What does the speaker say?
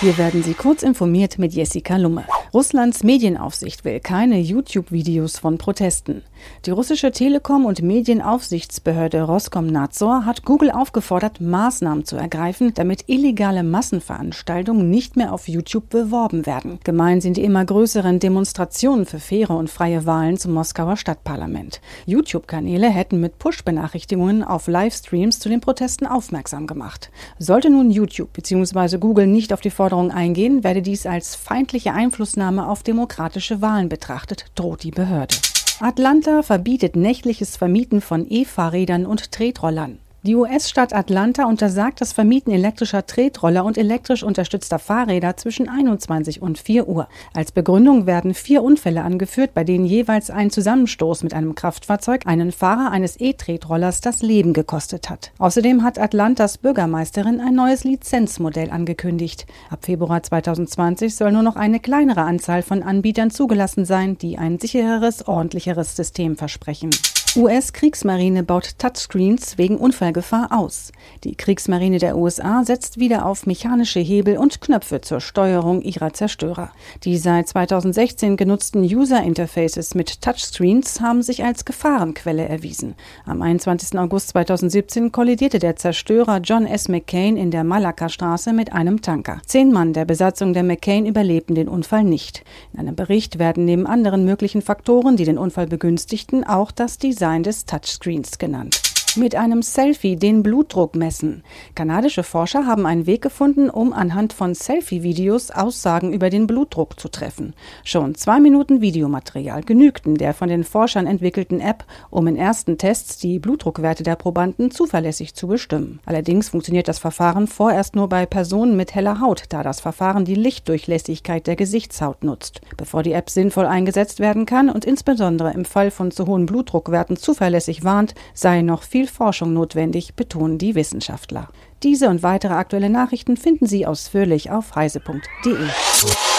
Hier werden Sie kurz informiert mit Jessica Lumme. Russlands Medienaufsicht will keine YouTube-Videos von Protesten. Die russische Telekom- und Medienaufsichtsbehörde Roskomnadzor hat Google aufgefordert, Maßnahmen zu ergreifen, damit illegale Massenveranstaltungen nicht mehr auf YouTube beworben werden. Gemein sind die immer größeren Demonstrationen für faire und freie Wahlen zum Moskauer Stadtparlament. YouTube-Kanäle hätten mit Push-Benachrichtigungen auf Livestreams zu den Protesten aufmerksam gemacht. Sollte nun YouTube bzw. Google nicht auf die Forderung eingehen, werde dies als feindliche Einflussnahme auf demokratische Wahlen betrachtet, droht die Behörde. Atlanta verbietet nächtliches Vermieten von E-Fahrrädern und Tretrollern. Die US-Stadt Atlanta untersagt das Vermieten elektrischer Tretroller und elektrisch unterstützter Fahrräder zwischen 21 und 4 Uhr. Als Begründung werden vier Unfälle angeführt, bei denen jeweils ein Zusammenstoß mit einem Kraftfahrzeug einen Fahrer eines E-Tretrollers das Leben gekostet hat. Außerdem hat Atlantas Bürgermeisterin ein neues Lizenzmodell angekündigt. Ab Februar 2020 soll nur noch eine kleinere Anzahl von Anbietern zugelassen sein, die ein sichereres, ordentlicheres System versprechen. US-Kriegsmarine baut Touchscreens wegen Unfallgefahr aus. Die Kriegsmarine der USA setzt wieder auf mechanische Hebel und Knöpfe zur Steuerung ihrer Zerstörer. Die seit 2016 genutzten User-Interfaces mit Touchscreens haben sich als Gefahrenquelle erwiesen. Am 21. August 2017 kollidierte der Zerstörer John S. McCain in der Malacca-Straße mit einem Tanker. Zehn Mann der Besatzung der McCain überlebten den Unfall nicht. In einem Bericht werden neben anderen möglichen Faktoren, die den Unfall begünstigten, auch das Design Design des Touchscreens genannt mit einem Selfie den Blutdruck messen. Kanadische Forscher haben einen Weg gefunden, um anhand von Selfie-Videos Aussagen über den Blutdruck zu treffen. Schon zwei Minuten Videomaterial genügten der von den Forschern entwickelten App, um in ersten Tests die Blutdruckwerte der Probanden zuverlässig zu bestimmen. Allerdings funktioniert das Verfahren vorerst nur bei Personen mit heller Haut, da das Verfahren die Lichtdurchlässigkeit der Gesichtshaut nutzt. Bevor die App sinnvoll eingesetzt werden kann und insbesondere im Fall von zu hohen Blutdruckwerten zuverlässig warnt, sei noch viel viel Forschung notwendig, betonen die Wissenschaftler. Diese und weitere aktuelle Nachrichten finden Sie ausführlich auf heise.de.